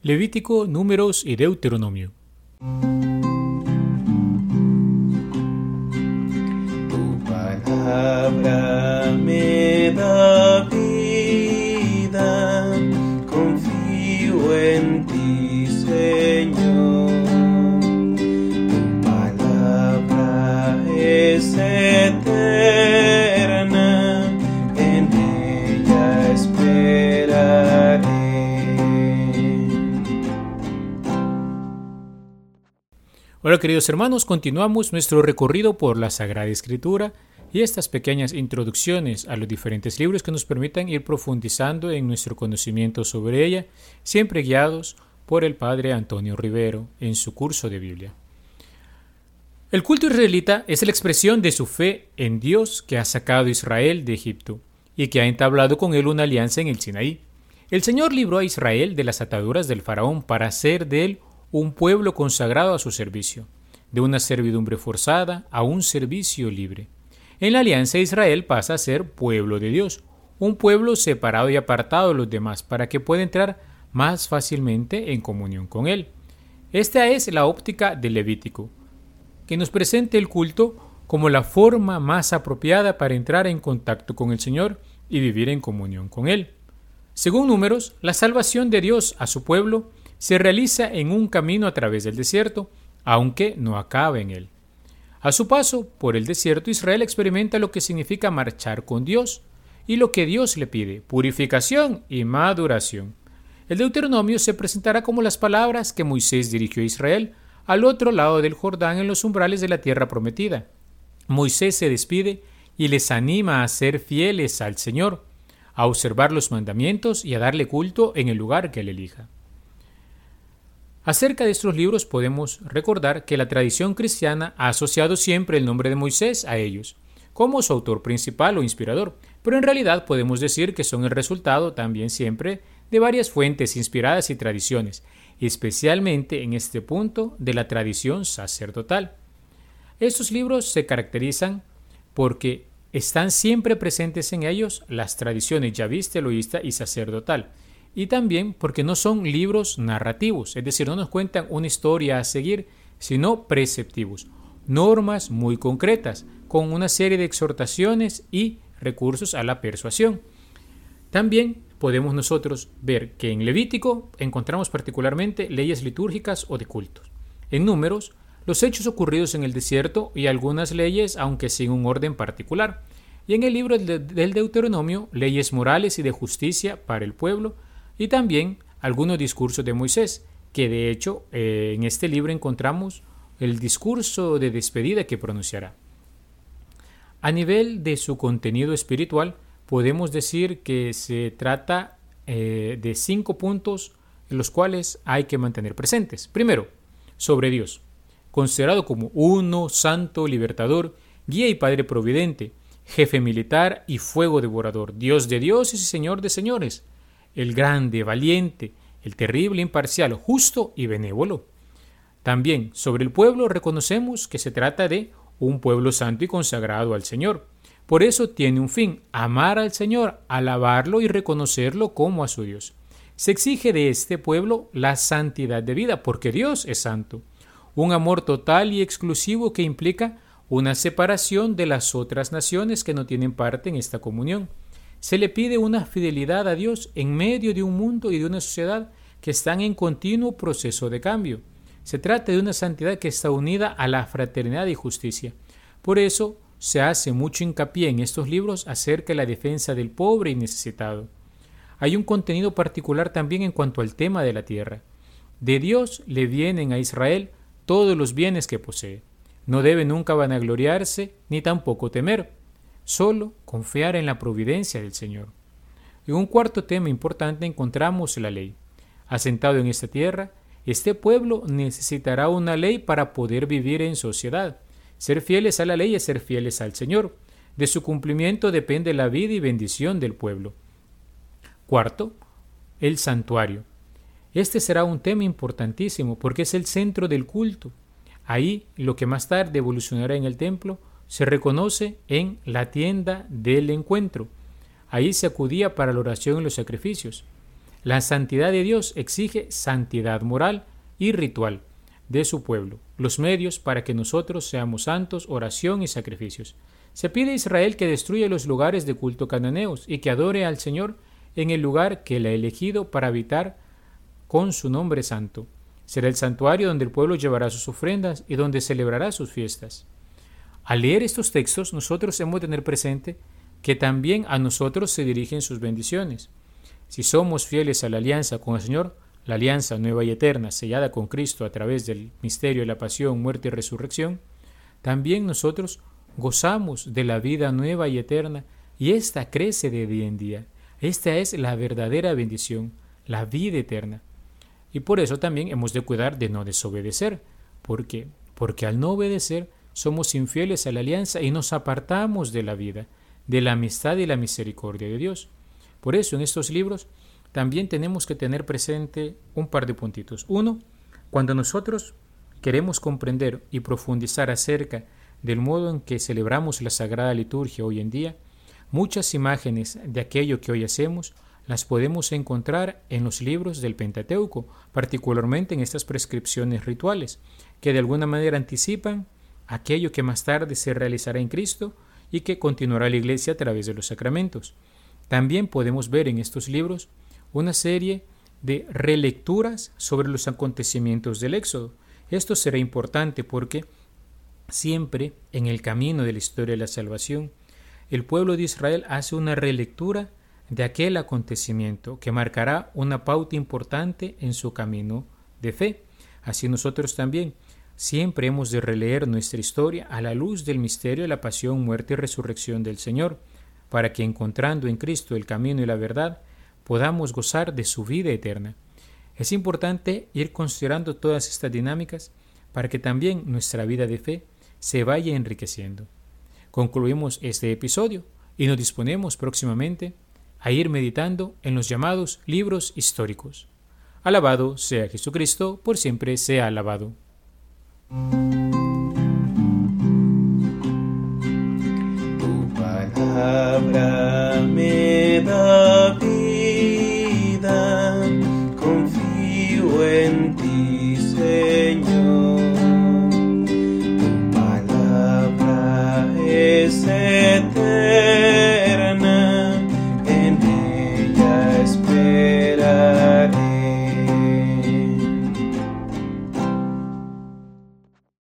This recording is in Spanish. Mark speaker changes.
Speaker 1: Levítico, Números y Deuteronomio.
Speaker 2: Tu palabra me da vida, confío en ti,
Speaker 1: Hola queridos hermanos, continuamos nuestro recorrido por la Sagrada Escritura y estas pequeñas introducciones a los diferentes libros que nos permitan ir profundizando en nuestro conocimiento sobre ella, siempre guiados por el Padre Antonio Rivero en su curso de Biblia. El culto israelita es la expresión de su fe en Dios que ha sacado a Israel de Egipto y que ha entablado con él una alianza en el Sinaí. El Señor libró a Israel de las ataduras del faraón para hacer de él un pueblo consagrado a su servicio, de una servidumbre forzada a un servicio libre. En la alianza Israel pasa a ser pueblo de Dios, un pueblo separado y apartado de los demás para que pueda entrar más fácilmente en comunión con Él. Esta es la óptica del Levítico, que nos presenta el culto como la forma más apropiada para entrar en contacto con el Señor y vivir en comunión con Él. Según números, la salvación de Dios a su pueblo se realiza en un camino a través del desierto, aunque no acaba en él. A su paso por el desierto, Israel experimenta lo que significa marchar con Dios y lo que Dios le pide, purificación y maduración. El Deuteronomio se presentará como las palabras que Moisés dirigió a Israel al otro lado del Jordán en los umbrales de la tierra prometida. Moisés se despide y les anima a ser fieles al Señor, a observar los mandamientos y a darle culto en el lugar que él elija. Acerca de estos libros podemos recordar que la tradición cristiana ha asociado siempre el nombre de Moisés a ellos, como su autor principal o inspirador, pero en realidad podemos decir que son el resultado también siempre de varias fuentes inspiradas y tradiciones, especialmente en este punto de la tradición sacerdotal. Estos libros se caracterizan porque están siempre presentes en ellos las tradiciones yavista, eloísta y sacerdotal, y también porque no son libros narrativos, es decir, no nos cuentan una historia a seguir, sino preceptivos, normas muy concretas, con una serie de exhortaciones y recursos a la persuasión. También podemos nosotros ver que en Levítico encontramos particularmente leyes litúrgicas o de cultos. En números, los hechos ocurridos en el desierto y algunas leyes, aunque sin un orden particular. Y en el libro del Deuteronomio, leyes morales y de justicia para el pueblo, y también algunos discursos de Moisés, que de hecho eh, en este libro encontramos el discurso de despedida que pronunciará. A nivel de su contenido espiritual, podemos decir que se trata eh, de cinco puntos en los cuales hay que mantener presentes. Primero, sobre Dios, considerado como uno, santo, libertador, guía y padre providente, jefe militar y fuego devorador, Dios de dioses y Señor de señores, el grande, valiente, el terrible, imparcial, justo y benévolo. También sobre el pueblo reconocemos que se trata de un pueblo santo y consagrado al Señor. Por eso tiene un fin, amar al Señor, alabarlo y reconocerlo como a su Dios. Se exige de este pueblo la santidad de vida, porque Dios es santo. Un amor total y exclusivo que implica una separación de las otras naciones que no tienen parte en esta comunión se le pide una fidelidad a Dios en medio de un mundo y de una sociedad que están en continuo proceso de cambio. Se trata de una santidad que está unida a la fraternidad y justicia. Por eso se hace mucho hincapié en estos libros acerca de la defensa del pobre y necesitado. Hay un contenido particular también en cuanto al tema de la tierra. De Dios le vienen a Israel todos los bienes que posee. No debe nunca vanagloriarse ni tampoco temer, solo confiar en la providencia del Señor. En un cuarto tema importante encontramos la ley. Asentado en esta tierra, este pueblo necesitará una ley para poder vivir en sociedad. Ser fieles a la ley es ser fieles al Señor. De su cumplimiento depende la vida y bendición del pueblo. Cuarto, el santuario. Este será un tema importantísimo porque es el centro del culto. Ahí, lo que más tarde evolucionará en el templo, se reconoce en la tienda del encuentro. Ahí se acudía para la oración y los sacrificios. La santidad de Dios exige santidad moral y ritual de su pueblo, los medios para que nosotros seamos santos, oración y sacrificios. Se pide a Israel que destruya los lugares de culto cananeos y que adore al Señor en el lugar que él ha elegido para habitar con su nombre santo. Será el santuario donde el pueblo llevará sus ofrendas y donde celebrará sus fiestas. Al leer estos textos, nosotros hemos de tener presente que también a nosotros se dirigen sus bendiciones. Si somos fieles a la alianza con el Señor, la alianza nueva y eterna sellada con Cristo a través del misterio de la pasión, muerte y resurrección, también nosotros gozamos de la vida nueva y eterna y ésta crece de día en día. Esta es la verdadera bendición, la vida eterna. Y por eso también hemos de cuidar de no desobedecer. ¿Por qué? Porque al no obedecer somos infieles a la alianza y nos apartamos de la vida, de la amistad y la misericordia de Dios. Por eso en estos libros también tenemos que tener presente un par de puntitos. Uno, cuando nosotros queremos comprender y profundizar acerca del modo en que celebramos la Sagrada Liturgia hoy en día, muchas imágenes de aquello que hoy hacemos las podemos encontrar en los libros del Pentateuco, particularmente en estas prescripciones rituales, que de alguna manera anticipan aquello que más tarde se realizará en Cristo y que continuará la Iglesia a través de los sacramentos. También podemos ver en estos libros una serie de relecturas sobre los acontecimientos del Éxodo. Esto será importante porque siempre en el camino de la historia de la salvación, el pueblo de Israel hace una relectura de aquel acontecimiento que marcará una pauta importante en su camino de fe. Así nosotros también siempre hemos de releer nuestra historia a la luz del misterio de la pasión, muerte y resurrección del Señor, para que encontrando en Cristo el camino y la verdad, podamos gozar de su vida eterna. Es importante ir considerando todas estas dinámicas para que también nuestra vida de fe se vaya enriqueciendo. Concluimos este episodio y nos disponemos próximamente a ir meditando en los llamados libros históricos. Alabado sea Jesucristo, por siempre sea alabado.
Speaker 2: Tu